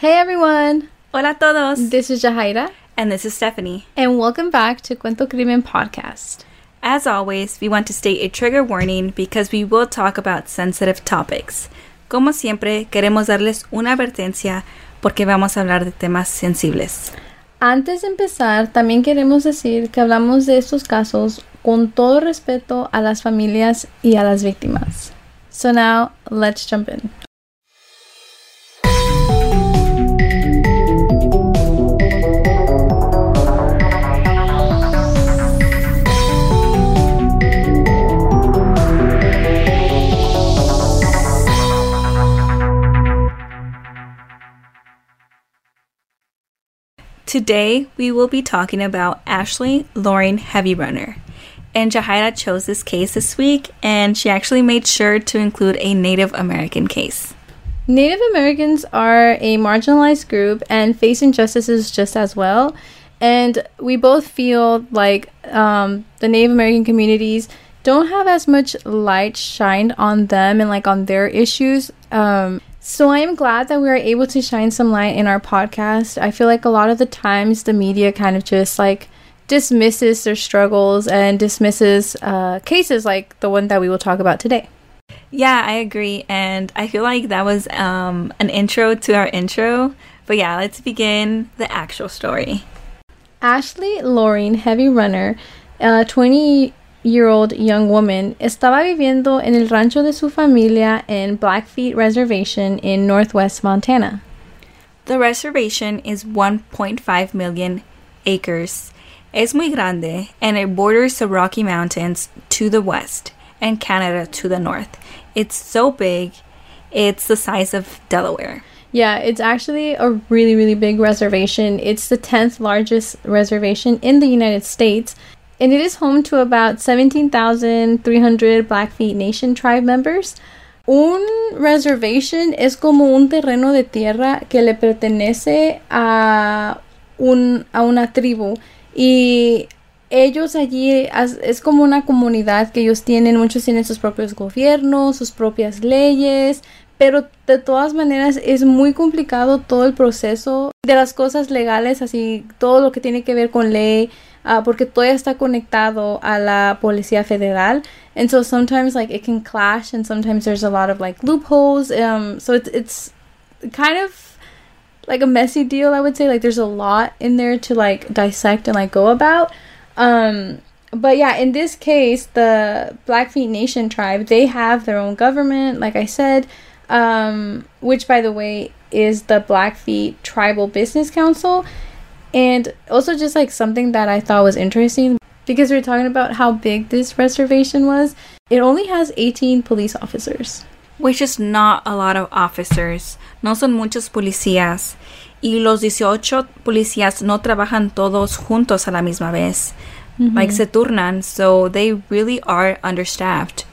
Hey everyone! Hola todos! This is Jahaira. And this is Stephanie. And welcome back to Cuento Crimen Podcast. As always, we want to state a trigger warning because we will talk about sensitive topics. Como siempre, queremos darles una advertencia porque vamos a hablar de temas sensibles. Antes de empezar, también queremos decir que hablamos de estos casos con todo respeto a las familias y a las víctimas. So now, let's jump in. Today, we will be talking about Ashley Loring Heavyrunner. And Jahaira chose this case this week, and she actually made sure to include a Native American case. Native Americans are a marginalized group and face injustices just as well. And we both feel like um, the Native American communities don't have as much light shined on them and like on their issues. Um, so I am glad that we are able to shine some light in our podcast. I feel like a lot of the times the media kind of just like dismisses their struggles and dismisses uh, cases like the one that we will talk about today. Yeah, I agree. And I feel like that was um, an intro to our intro. But yeah, let's begin the actual story. Ashley Lauren Heavy Runner, a 20 year old young woman estaba viviendo en el rancho de su familia en Blackfeet Reservation in northwest Montana. The reservation is 1.5 million acres. Es muy grande and it borders the Rocky Mountains to the west and Canada to the north. It's so big, it's the size of Delaware. Yeah, it's actually a really, really big reservation. It's the 10th largest reservation in the United States and it is home to about 17,300 Blackfeet Nation tribe members. Un reservation es como un terreno de tierra que le pertenece a, un, a una tribu. Y ellos allí es como una comunidad que ellos tienen, muchos tienen sus propios gobiernos, sus propias leyes, pero de todas maneras es muy complicado todo el proceso de las cosas legales, así todo lo que tiene que ver con ley, uh, porque todo está conectado a la policía federal, and so sometimes like it can clash, and sometimes there's a lot of like loopholes. Um, so it's it's kind of like a messy deal, I would say. Like there's a lot in there to like dissect and like go about. Um, but yeah, in this case, the Blackfeet Nation tribe they have their own government, like I said um, which, by the way, is the Blackfeet Tribal Business Council. And also, just like something that I thought was interesting because we are talking about how big this reservation was, it only has 18 police officers. Which is not a lot of officers. No son muchos policías. Y los 18 policías no trabajan todos juntos a la misma vez. Mm-hmm. Like se turnan, so they really are understaffed.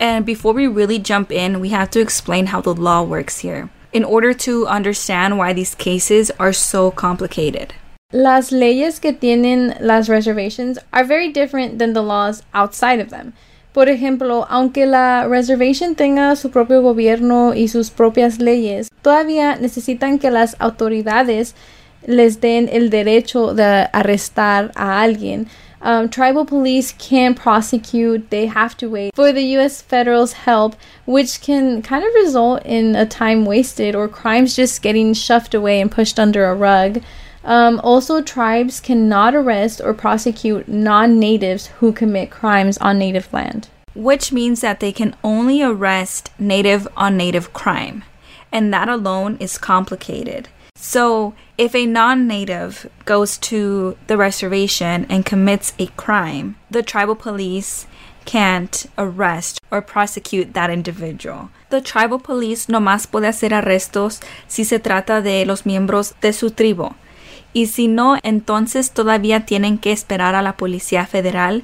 And before we really jump in, we have to explain how the law works here in order to understand why these cases are so complicated. Las leyes que tienen las reservations are very different than the laws outside of them. Por ejemplo, aunque la reservation tenga su propio gobierno y sus propias leyes, todavía necesitan que las autoridades les den el derecho de arrestar a alguien um, tribal police can't prosecute, they have to wait for the US federal's help, which can kind of result in a time wasted or crimes just getting shoved away and pushed under a rug. Um, also, tribes cannot arrest or prosecute non natives who commit crimes on native land. Which means that they can only arrest native on native crime. And that alone is complicated. So, if a non native goes to the reservation and commits a crime, the tribal police can't arrest or prosecute that individual. The tribal police no más puede hacer arrestos si se trata de los miembros de su tribu. Y si no, entonces todavía tienen que esperar a la Policía Federal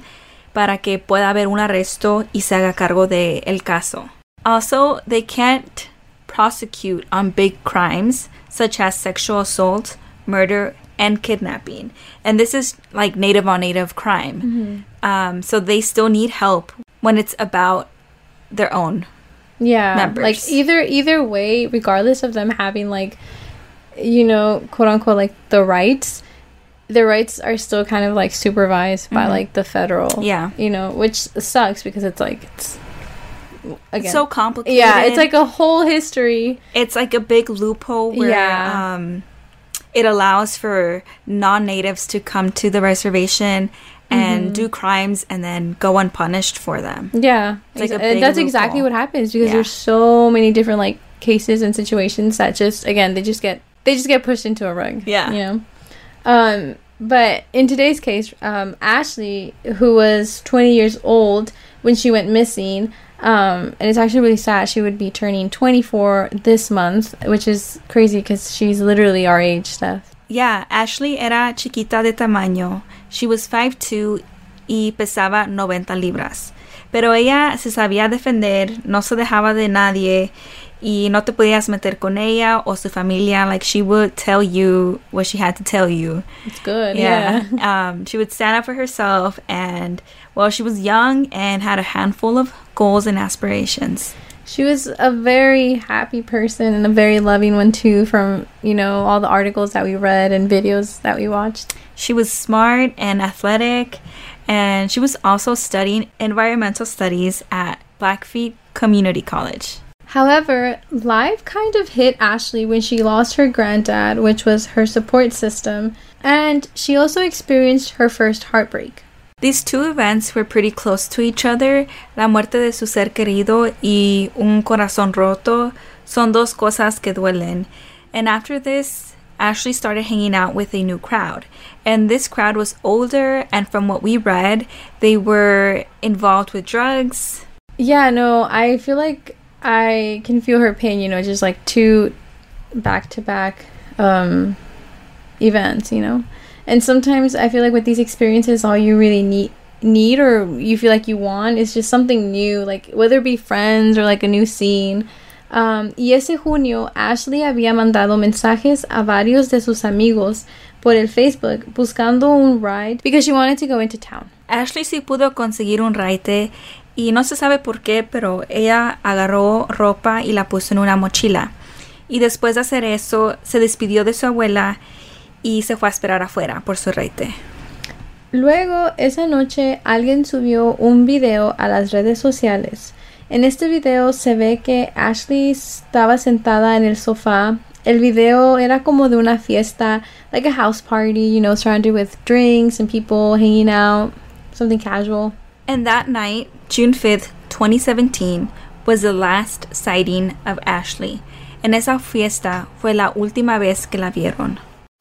para que pueda haber un arresto y se haga cargo del el caso. Also, they can't prosecute on big crimes such as sexual assault, murder, and kidnapping. And this is like native on native crime. Mm-hmm. Um, so they still need help when it's about their own yeah members. like either either way regardless of them having like you know, quote unquote, like the rights, the rights are still kind of like supervised by like the federal. Mm-hmm. Yeah. You know, which sucks because it's like it's again. so complicated. yeah, it's like a whole history. it's like a big loophole where Yeah. um, it allows for non-natives to come to the reservation and Mm-hmm. do crimes and then go unpunished for them. Yeah, like a exa- big that's exactly loophole. what happens because Yeah. there's so many different like cases and situations that just again they just get they just get pushed into a rug. Yeah. you know. Um, but in today's case, um, Ashley, who was 20 years old when she went missing, um, and it's actually really sad. She would be turning 24 this month, which is crazy because she's literally our age, Steph. Yeah, Ashley era chiquita de tamaño. She was 5'2 y pesaba 90 libras. Pero ella se sabía defender, no se dejaba de nadie y no te podías meter con ella o su familia. Like she would tell you what she had to tell you. It's good. Yeah. Yeah. um, she would stand up for herself and, well, she was young and had a handful of goals and aspirations. She was a very happy person and a very loving one too from, you know, all the articles that we read and videos that we watched. She was smart and athletic, and she was also studying environmental studies at Blackfeet Community College. However, life kind of hit Ashley when she lost her granddad, which was her support system, and she also experienced her first heartbreak. These two events were pretty close to each other. La muerte de su ser querido y un corazón roto son dos cosas que duelen. And after this, Ashley started hanging out with a new crowd. And this crowd was older, and from what we read, they were involved with drugs. Yeah, no, I feel like I can feel her pain, you know, just like two back to back um events, you know. And sometimes I feel like with these experiences all you really need need or you feel like you want is just something new, like whether it be friends or like a new scene. Um, y ese junio, Ashley había mandado mensajes a varios de sus amigos por el Facebook buscando un ride because she wanted to go into town. Ashley sí pudo conseguir un raite y no se sabe por qué, pero ella agarró ropa y la puso en una mochila. Y después de hacer eso, se despidió de su abuela y se fue a esperar afuera por su raite. Luego, esa noche, alguien subió un video a las redes sociales. En este video se ve que Ashley estaba sentada en el sofá. El video era como de una fiesta, like a house party, you know, surrounded with drinks and people hanging out, something casual. And that night, June 5th, 2017, was the last sighting of Ashley. En esa fiesta fue la última vez que la vieron.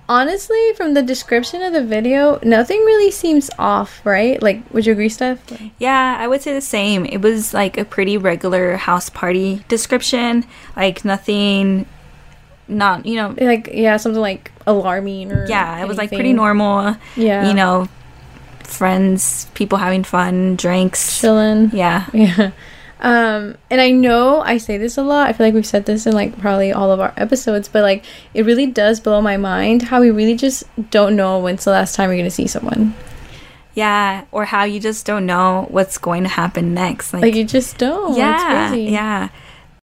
Honestly, from the description of the video, nothing really seems off, right? Like, would you agree, Steph? Yeah, I would say the same. It was like a pretty regular house party description. Like nothing, not, you know, Like, yeah, something like alarming or. yeah, it was like pretty normal. Yeah. You know, friends, people having fun, drinks. chilling. Yeah. Yeah. Um, and I know I say this a lot. I feel like we've said this in like probably all of our episodes, but like it really does blow my mind how we really just don't know when's the last time you're gonna see someone. Yeah. Or how you just don't know what's going to happen next. Like, Like you just don't. yeah. It's crazy. Yeah.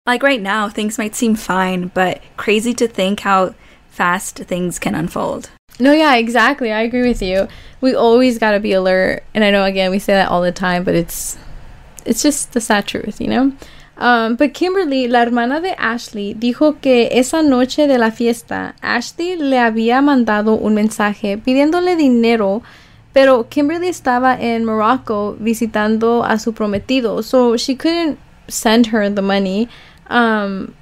Like right now, things might seem fine, but crazy to think how fast things can unfold. No, yeah, exactly. I agree with you. We always gotta be alert, and I know again we say that all the time, but it's it's just the sad truth, you know. Um, but Kimberly, la hermana de Ashley, dijo que esa noche de la fiesta, Ashley le había mandado un mensaje pidiéndole dinero, pero Kimberly estaba en Morocco visitando a su prometido, so she couldn't send her the money. Um,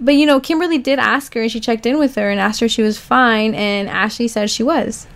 but you know, Kimberly did ask her and she checked in with her and asked her if she was fine, and Ashley said she was.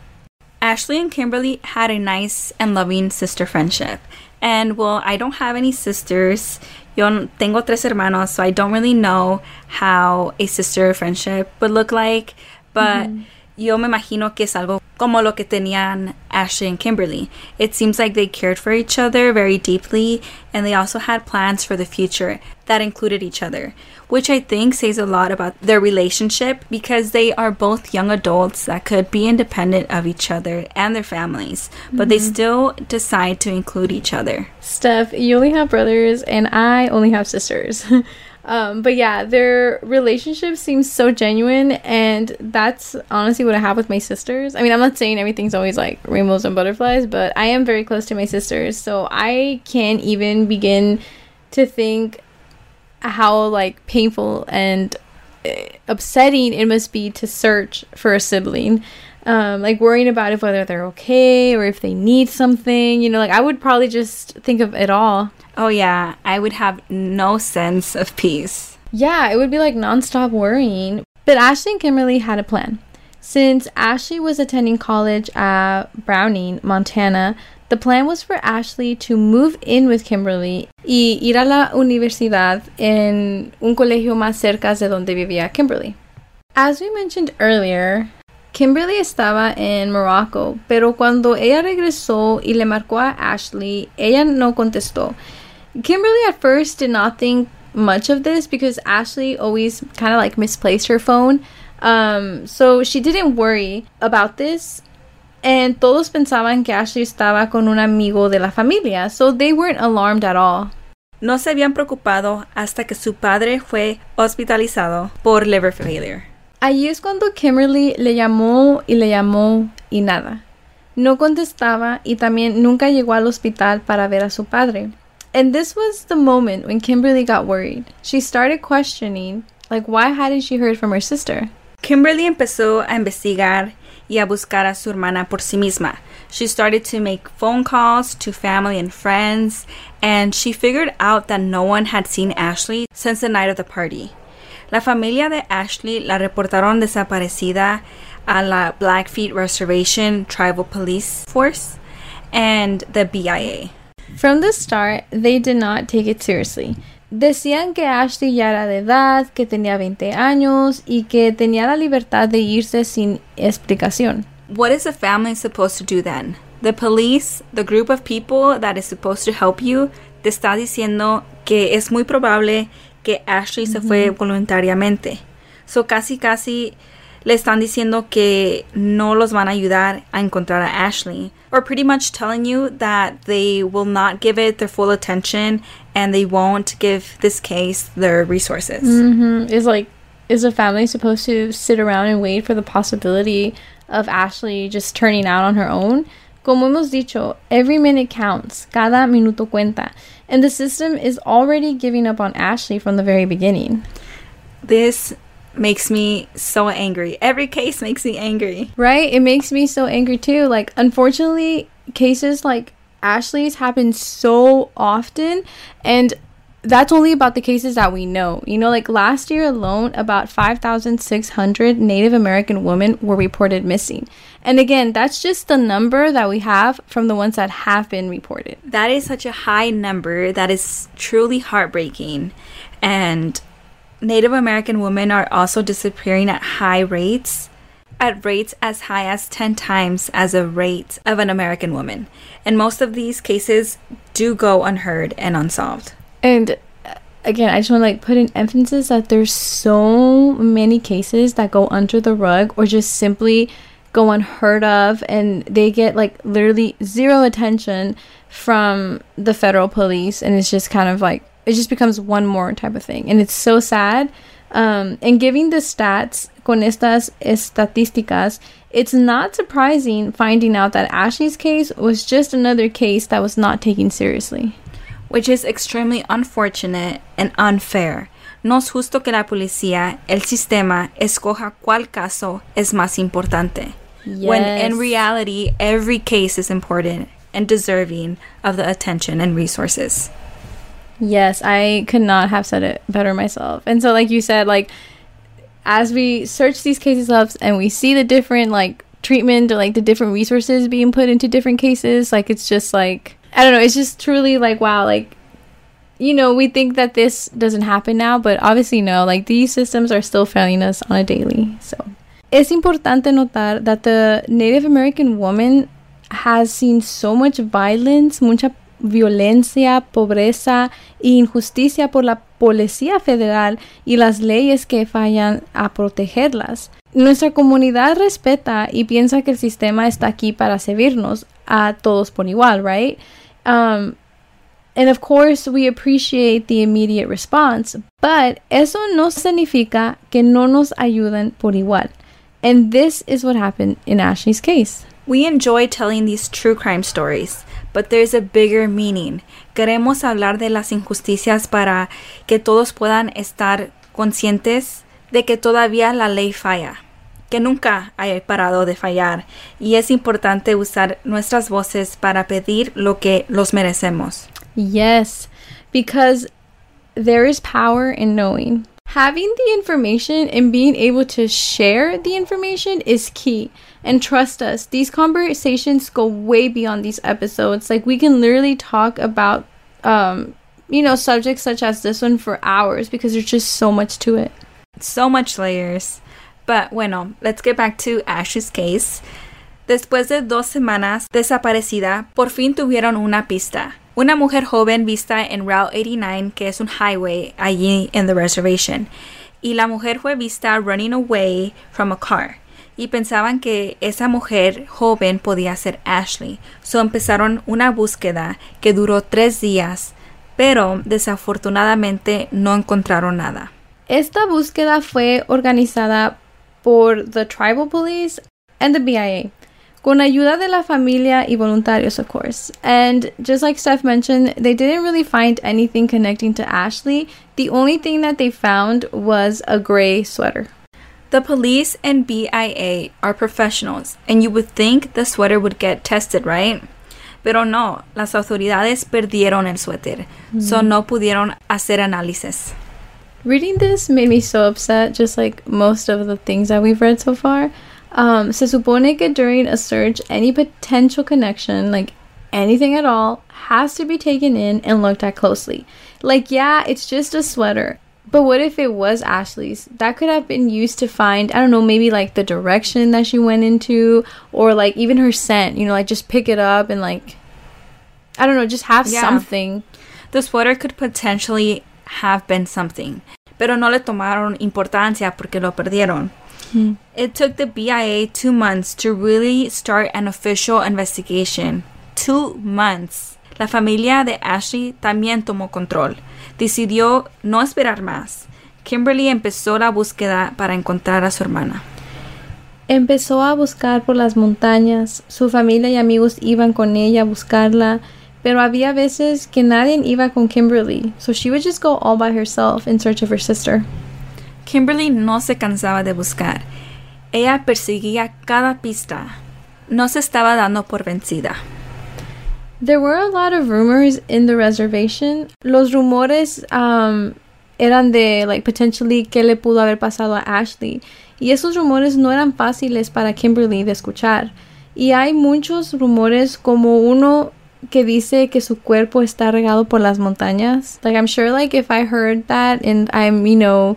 Ashley and Kimberly had a nice and loving sister friendship. And well, I don't have any sisters. Yo tengo tres hermanos, so I don't really know how a sister friendship would look like. But mm-hmm. Yo me imagino que es algo como lo que tenían Ashley and Kimberly. It seems like they cared for each other very deeply, and they also had plans for the future that included each other, which I think says a lot about their relationship because they are both young adults that could be independent of each other and their families, but they mm-hmm. still decide to include each other. Steph, you only have brothers, and I only have sisters. Um, but yeah, their relationship seems so genuine, and that's honestly what I have with my sisters. I mean, I'm not saying everything's always like rainbows and butterflies, but I am very close to my sisters, so I can't even begin to think how like painful and uh, upsetting it must be to search for a sibling. Um, like worrying about if whether they're okay or if they need something. You know, like I would probably just think of it all. Oh, yeah. I would have no sense of peace. Yeah, it would be like nonstop worrying. But Ashley and Kimberly had a plan. Since Ashley was attending college at Browning, Montana, the plan was for Ashley to move in with Kimberly y ir a la universidad en un colegio más cerca de donde vivía Kimberly. As we mentioned earlier, Kimberly estaba en Morocco, pero cuando ella regresó y le marcó a Ashley, ella no contestó. Kimberly at first did not think much of this because Ashley always kind of like misplaced her phone. Um, so she didn't worry about this. And todos pensaban que Ashley estaba con un amigo de la familia, so they weren't alarmed at all. No se habían preocupado hasta que su padre fue hospitalizado por liver failure. Allí es cuando Kimberly le llamó y le llamó y nada. No contestaba y también nunca llegó al hospital para ver a su padre. And this was the moment when Kimberly got worried. She started questioning, like, why hadn't she heard from her sister? Kimberly empezó a investigar y a buscar a su hermana por sí misma. She started to make phone calls to family and friends, and she figured out that no one had seen Ashley since the night of the party. La familia de Ashley la reportaron desaparecida a la Blackfeet Reservation Tribal Police Force and the BIA. From the start, they did not take it seriously. Decían que Ashley ya era de edad, que tenía 20 años y que tenía la libertad de irse sin explicación. What is a family supposed to do then? The police, the group of people that is supposed to help you, te está diciendo que es muy probable que Ashley se fue voluntariamente. So casi casi le están diciendo que no los van a ayudar a encontrar a Ashley. Or pretty much telling you that they will not give it their full attention and they won't give this case their resources. Mm-hmm. Is like, is a family supposed to sit around and wait for the possibility of Ashley just turning out on her own? Como hemos dicho, every minute counts, cada minuto cuenta, and the system is already giving up on Ashley from the very beginning. This makes me so angry. Every case makes me angry. Right? It makes me so angry too. Like, unfortunately, cases like Ashley's happen so often, and that's only about the cases that we know. You know, like last year alone, about 5,600 Native American women were reported missing. And again, that's just the number that we have from the ones that have been reported. That is such a high number. That is truly heartbreaking. And Native American women are also disappearing at high rates, at rates as high as 10 times as a rate of an American woman. And most of these cases do go unheard and unsolved. And uh, again, I just want to like put an emphasis that there's so many cases that go under the rug or just simply go unheard of and they get like literally zero attention from the federal police and it's just kind of like it just becomes one more type of thing and it's so sad um, and giving the stats con estas estadísticas it's not surprising finding out that ashley's case was just another case that was not taken seriously which is extremely unfortunate and unfair. No es justo que la policía, el sistema, escoja cuál caso es más importante. yes. When in reality, every case is important and deserving of the attention and resources. Yes, I could not have said it better myself. And so, like you said, like as we search these cases up and we see the different like treatment or like the different resources being put into different cases, like it's just like I don't know, it's just truly like wow, like you know, we think that this doesn't happen now, but obviously no, like these systems are still failing us on a daily. So es importante notar that the Native American woman has seen so much violence, mucha violencia, pobreza e injusticia por la Policía Federal y las leyes que fallan a protegerlas. Nuestra comunidad respeta y piensa que el sistema está aquí para servirnos a todos por igual, right? Um, And of course, we appreciate the immediate response, but eso no significa que no nos ayuden por igual. And this is what happened in Ashley's case. We enjoy telling these true crime stories, but there's a bigger meaning. Queremos hablar de las injusticias para que todos puedan estar conscientes de que todavía la ley falla, que nunca haya parado de fallar, y es importante usar nuestras voces para pedir lo que los merecemos. Yes, because there is power in knowing. Having the information and being able to share the information is key. And trust us, these conversations go way beyond these episodes. Like, we can literally talk about, um, you know, subjects such as this one for hours because there's just so much to it. So much layers. But bueno, let's get back to Ash's case. Después de dos semanas desaparecida, por fin tuvieron una pista. Una mujer joven vista en Route 89, que es un highway allí en the reservation. Y la mujer fue vista running away from a car. Y pensaban que esa mujer joven podía ser Ashley. So empezaron una búsqueda que duró tres días, pero desafortunadamente no encontraron nada. Esta búsqueda fue organizada por the Tribal Police and the BIA, con ayuda de la familia y voluntarios, of course. And just like Steph mentioned, they didn't really find anything connecting to Ashley. The only thing that they found was a gray sweater. The police and BIA are professionals, and you would think the sweater would get tested, right? Pero no, las autoridades perdieron el suéter, so mm-hmm. no pudieron hacer análisis. Reading this made me so upset, just like most of the things that we've read so far. Um, se supone que during a search, any potential connection, like anything at all, has to be taken in and looked at closely. Like, yeah, it's just a sweater. But what if it was Ashley's? That could have been used to find, I don't know, maybe like the direction that she went into, or like even her scent, you know, like just pick it up and like, I don't know, just have Yeah. something. The sweater could potentially have been something, pero no le tomaron importancia porque lo perdieron. It took the BIA two months to really start an official investigation. Two months. La familia de Ashley también tomó control. Decidió no esperar más. Kimberly empezó la búsqueda para encontrar a su hermana. Empezó a buscar por las montañas, su familia y amigos iban con ella a buscarla, pero había veces que nadie iba con Kimberly, so she would just go all by herself in search of her sister. Kimberly no se cansaba de buscar. Ella perseguía cada pista. No se estaba dando por vencida. There were a lot of rumors in the reservation. Los rumores um, eran de like potentially qué le pudo haber pasado a Ashley. Y esos rumores no eran fáciles para Kimberly de escuchar. Y hay muchos rumores como uno que dice que su cuerpo está regado por las montañas. Like I'm sure like if I heard that and I'm, you know,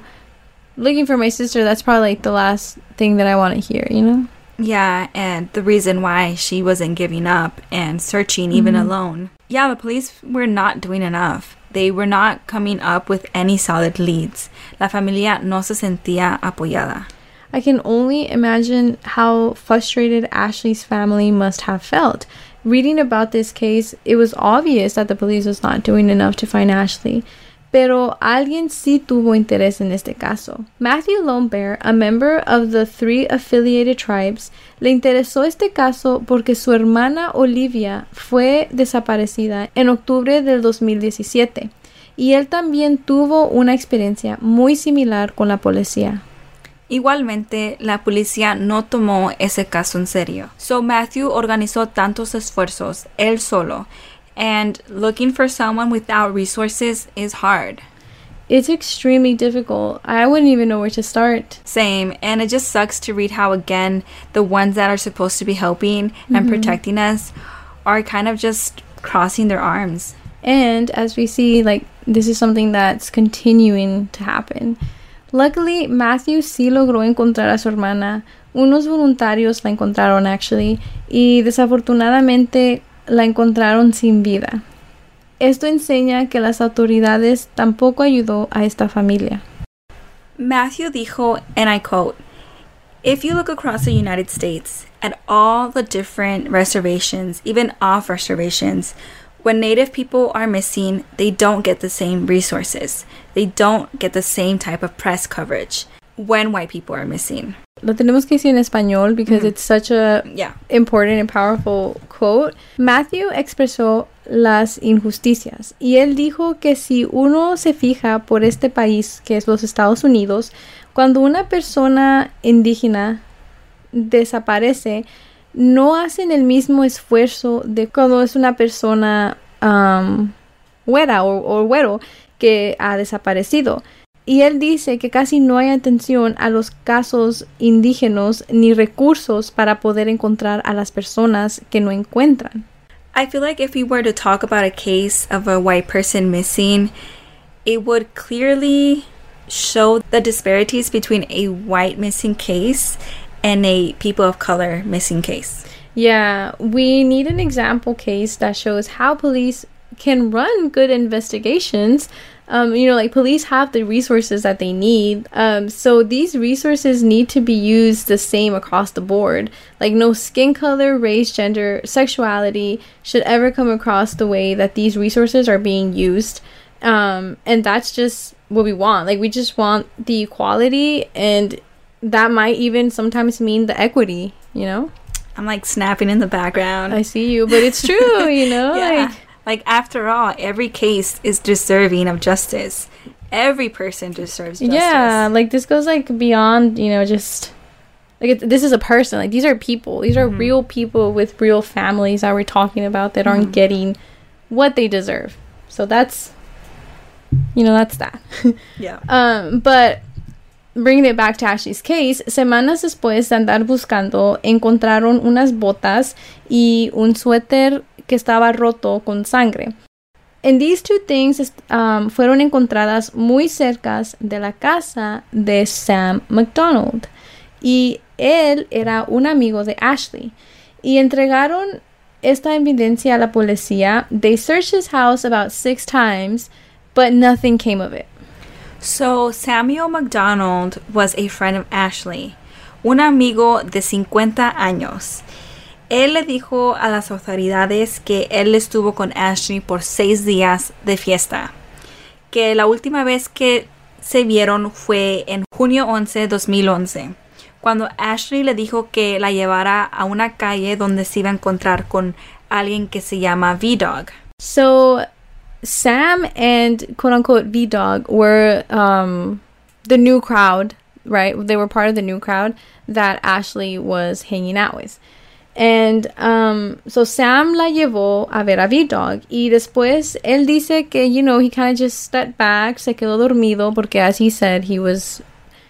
looking for my sister, that's probably like the last thing that I want to hear, you know? Yeah, and the reason why she wasn't giving up and searching even mm-hmm. alone. Yeah, the police were not doing enough. They were not coming up with any solid leads. La familia no se sentía apoyada. I can only imagine how frustrated Ashley's family must have felt. Reading about this case, it was obvious that the police was not doing enough to find Ashley. Pero alguien sí tuvo interés en este caso. Matthew Lone Bear, a member of the three affiliated tribes, le interesó este caso porque su hermana Olivia fue desaparecida en octubre del 2017 y él también tuvo una experiencia muy similar con la policía. Igualmente, la policía no tomó ese caso en serio. So Matthew organizó tantos esfuerzos él solo, and looking for someone without resources is hard. It's extremely difficult. I wouldn't even know where to start. Same, and it just sucks to read how again the ones that are supposed to be helping and mm-hmm. protecting us are kind of just crossing their arms. And as we see, like, this is something that's continuing to happen. Luckily, Matthew sí logró encontrar a su hermana. Unos voluntarios la encontraron, actually, y desafortunadamente la encontraron sin vida. Esto enseña que las autoridades tampoco ayudó a esta familia. Matthew dijo, and I quote, If you look across the United States at all the different reservations, even off reservations, when native people are missing, they don't get the same resources. They don't get the same type of press coverage when white people are missing. Lo tenemos que decir en español because Mhm. it's such a Yeah. important and powerful quote. Matthew expresó las injusticias y él dijo que si uno se fija por este país que es los Estados Unidos, cuando una persona indígena desaparece, no hacen el mismo esfuerzo de cuando es una persona um, güera o, o güero que ha desaparecido. Y él dice que casi no hay atención a los casos indígenas ni recursos para poder encontrar a las personas que no encuentran. I feel like if we were to talk about a case of a white person missing, it would clearly show the disparities between a white missing case and a people of color missing case. Yeah, we need an example case that shows how police can run good investigations. Um, you know, like police have the resources that they need. Um, so these resources need to be used the same across the board. Like, no skin color, race, gender, sexuality should ever come across the way that these resources are being used. Um, and that's just what we want. Like, we just want the equality, and that might even sometimes mean the equity, you know? I'm like snapping in the background. I see you, but it's true, you know? yeah. Like, Like, after all, every case is deserving of justice. Every person deserves justice. yeah, like this goes like beyond, you know, just like it, this is a person. Like these are people. These are Mhm. real people with real families that we're talking about that aren't Mhm. getting what they deserve. So that's you know, that's that. Yeah. Um, but bringing it back to Ashley's case, semanas después de andar buscando, encontraron unas botas y un suéter que estaba roto con sangre. And these two things um, fueron encontradas muy cercas de la casa de Sam McDonald. Y él era un amigo de Ashley. Y entregaron esta evidencia a la policía. They searched his house about six times, but nothing came of it. So, Samuel McDonald was a friend of Ashley, un amigo de 50 años. Él le dijo a las autoridades que él estuvo con Ashley por seis días de fiesta, que la última vez que se vieron fue en junio 11, 2011, cuando Ashley le dijo que la llevara a una calle donde se iba a encontrar con alguien que se llama V-Dog. So Sam and quote unquote V Dog were um, the new crowd, right? They were part of the new crowd that Ashley was hanging out with. And um, so Sam la llevó a ver a V Dog. Y después él dice que, you know, he kind of just stepped back, se quedó dormido, porque as he said, he was,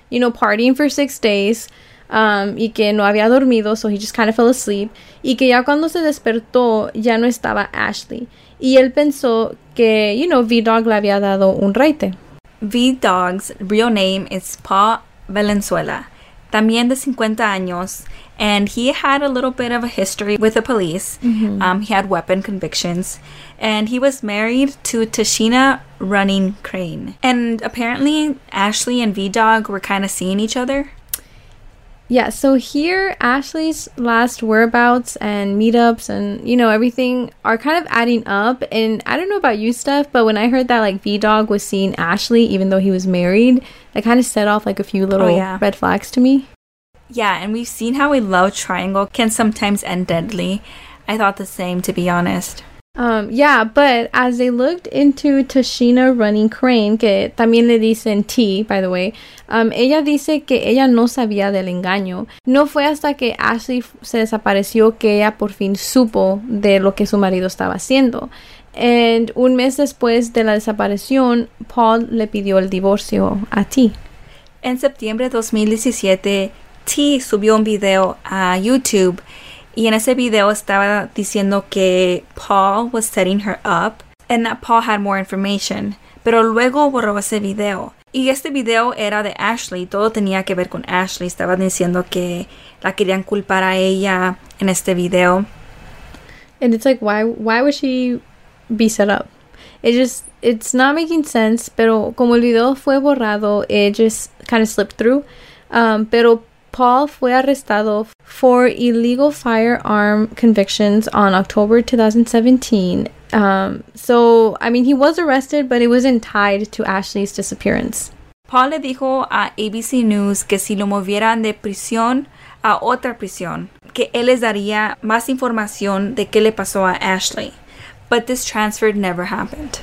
you know, partying for six days. Um, y que no había dormido, so he just kind of fell asleep. Y que ya cuando se despertó, ya no estaba Ashley. Y él pensó que, you know, V-Dog le había dado un raite. V-Dog's real name is Paul Valenzuela, también de 50 años, and he had a little bit of a history with the police. Um, he had weapon convictions, and he was married to Tashina Running Crane. And apparently, Ashley and V-Dog were kind of seeing each other. Yeah, so here Ashley's last whereabouts and meetups and you know everything are kind of adding up. And I don't know about you, Steph, but when I heard that like V Dog was seeing Ashley even though he was married, that kind of set off like a few oh, little yeah. red flags to me. Yeah, and we've seen how a love triangle can sometimes end deadly. I thought the same, to be honest. Um, yeah, but as they looked into Tashina running Crane, que también le dicen T, by the way, um, ella dice que ella no sabía del engaño. No fue hasta que Ashley se desapareció que ella por fin supo de lo que su marido estaba haciendo. And un mes después de la desaparición, Paul le pidió el divorcio a T. En septiembre de 2017, T subió un video a YouTube y en ese video estaba diciendo que Paul was setting her up and that Paul had more information, pero luego borró ese video. Y este video era de Ashley, todo tenía que ver con Ashley, estaban diciendo que la querían culpar a ella en este video. And it's like, why, why would she be set up? It just, it's not making sense, pero como el video fue borrado, it just kind of slipped through. Um, pero Paul fue arrestado for illegal firearm convictions on October 2017, Um, so, I mean, he was arrested, but it wasn't tied to Ashley's disappearance. Paul le dijo a ABC News que si lo movieran de prisión a otra prisión, que él les daría más información de qué le pasó a Ashley. But this transfer never happened.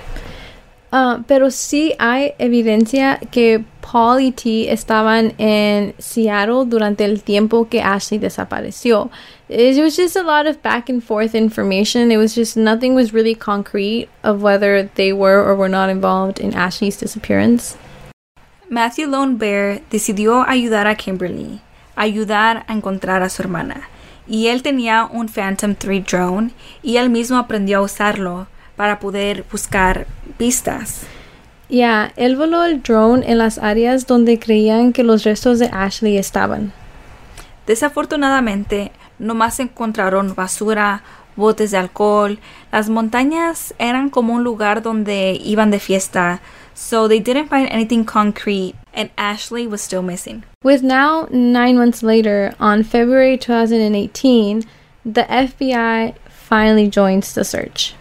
Uh, pero sí hay evidencia que Paul y T estaban en Seattle durante el tiempo que Ashley desapareció. It was just a lot of back and forth information. It was just nothing was really concrete of whether they were or were not involved in Ashley's disappearance. Matthew Lone Bear decidió ayudar a Kimberly, ayudar a encontrar a su hermana. Y él tenía un Phantom 3 drone y él mismo aprendió a usarlo para poder buscar pistas. Ya, yeah, él voló el drone en las áreas donde creían que los restos de Ashley estaban. Desafortunadamente, nomás encontraron basura, botes de alcohol. Las montañas eran como un lugar donde iban de fiesta, so they didn't find anything concrete, and Ashley was still missing. With now nine months later, on February 2018, the FBI finally joins the search.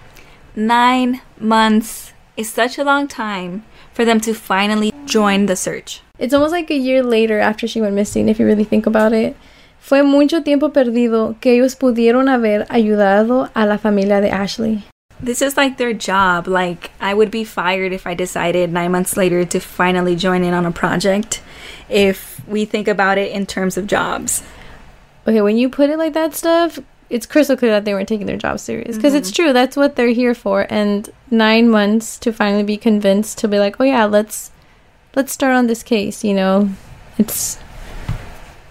Nine months is such a long time for them to finally join the search. It's almost like a year later after she went missing, if you really think about it. Fue mucho tiempo perdido que ellos pudieron haber ayudado a la familia de Ashley. This is like their job. Like, I would be fired if I decided nine months later to finally join in on a project, if we think about it in terms of jobs. Okay, when you put it like that, Steph, it's crystal clear that they weren't taking their job serious because mm-hmm. it's true that's what they're here for and nine months to finally be convinced to be like oh yeah let's let's start on this case you know it's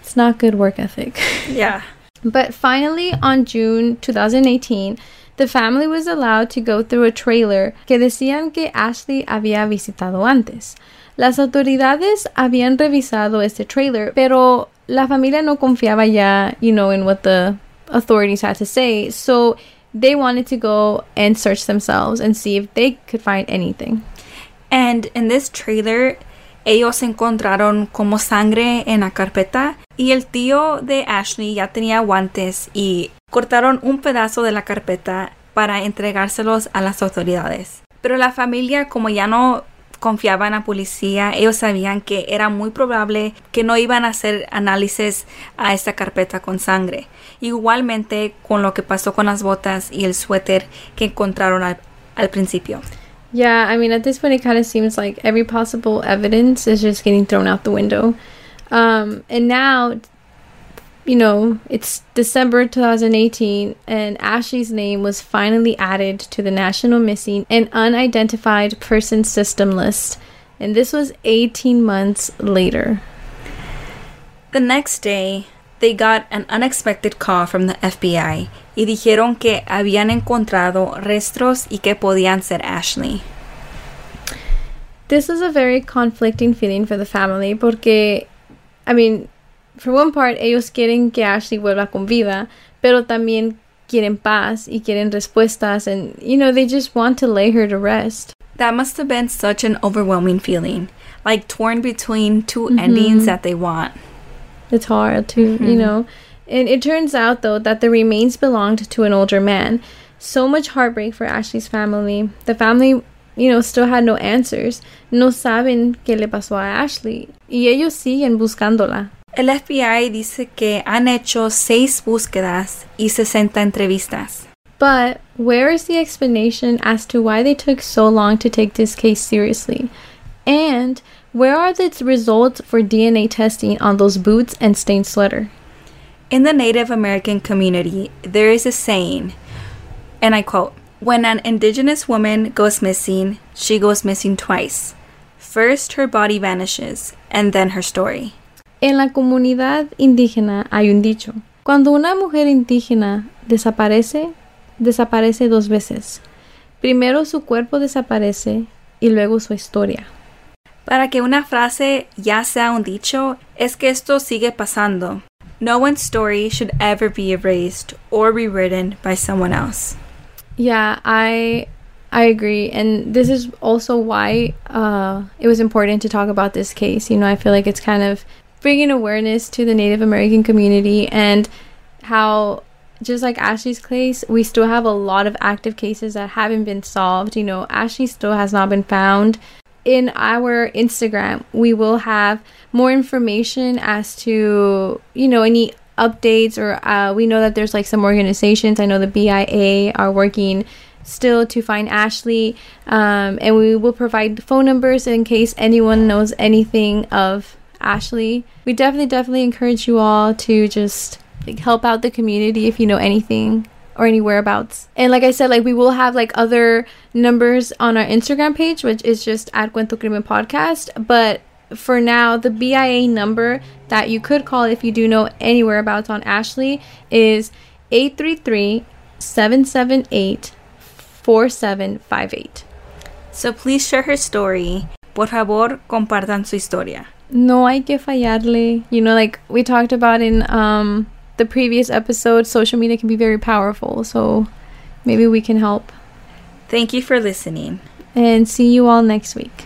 it's not good work ethic yeah but finally on june 2018 the family was allowed to go through a trailer que decían que Ashley había visitado antes. Las autoridades habían revisado este trailer, pero la familia no confiaba ya, you know, in what the authorities had to say. So they wanted to go and search themselves and see if they could find anything. And in this trailer, ellos encontraron como sangre en la carpeta y el tío de Ashley ya tenía guantes y cortaron un pedazo de la carpeta para entregárselos a las autoridades. Pero la familia, como ya no confiaba en la policía, ellos sabían que era muy probable que no iban a hacer análisis a esta carpeta con sangre. Igualmente con lo que pasó con las botas y el suéter que encontraron al, al principio. Yeah, I mean, at this point, it kind of seems like every possible evidence is just getting thrown out the window. Um, and now, you know, it's December 2018, and Ashley's name was finally added to the National Missing and Unidentified Person System list, and this was 18 months later. The next day, they got an unexpected call from the FBI y dijeron que habían encontrado restos y que podían ser Ashley. This was a very conflicting feeling for the family porque, I mean, for one part, ellos quieren que Ashley vuelva con vida, pero también quieren paz y quieren respuestas, and you know, they just want to lay her to rest. That must have been such an overwhelming feeling, like torn between 2 mm-hmm. endings that they want. It's hard to, mm-hmm. you know. And it turns out, though, that the remains belonged to an older man. So much heartbreak for Ashley's family. The family you know, still had no answers. No saben qué le pasó a Ashley. Y ellos siguen buscándola. El FBI dice que han hecho seis búsquedas y 60 entrevistas. But where is the explanation as to why they took so long to take this case seriously? And where are the results for DNA testing on those boots and stained sweater? In the Native American community, there is a saying, and I quote, When an indigenous woman goes missing, she goes missing twice. First, her body vanishes, and then her story. En la comunidad indígena hay un dicho. Cuando una mujer indígena desaparece, desaparece dos veces. Primero su cuerpo desaparece y luego su historia. Para que una frase ya sea un dicho, es que esto sigue pasando. No one's story should ever be erased or rewritten by someone else. Yeah, I I agree, and this is also why uh, it was important to talk about this case. You know, I feel like it's kind of bringing awareness to the Native American community and how just like Ashley's case, we still have a lot of active cases that haven't been solved. You know, Ashley still has not been found. In our Instagram, we will have more information as to, you know, any updates or uh, we know that there's like some organizations. I know the BIA are working still to find Ashley, um, and we will provide phone numbers in case anyone knows anything of Ashley. We definitely, definitely encourage you all to just like help out the community if you know anything or any whereabouts. And like I said, like we will have like other numbers on our Instagram page, which is just at Cuento Crimen Podcast. But for now, the BIA number that you could call if you do know any whereabouts on Ashley is 833 778 4758. So please share her story. Por favor, compartan su historia. No hay que fallarle. You know, like we talked about in um the previous episode, social media can be very powerful. So maybe we can help. Thank you for listening. And see you all next week.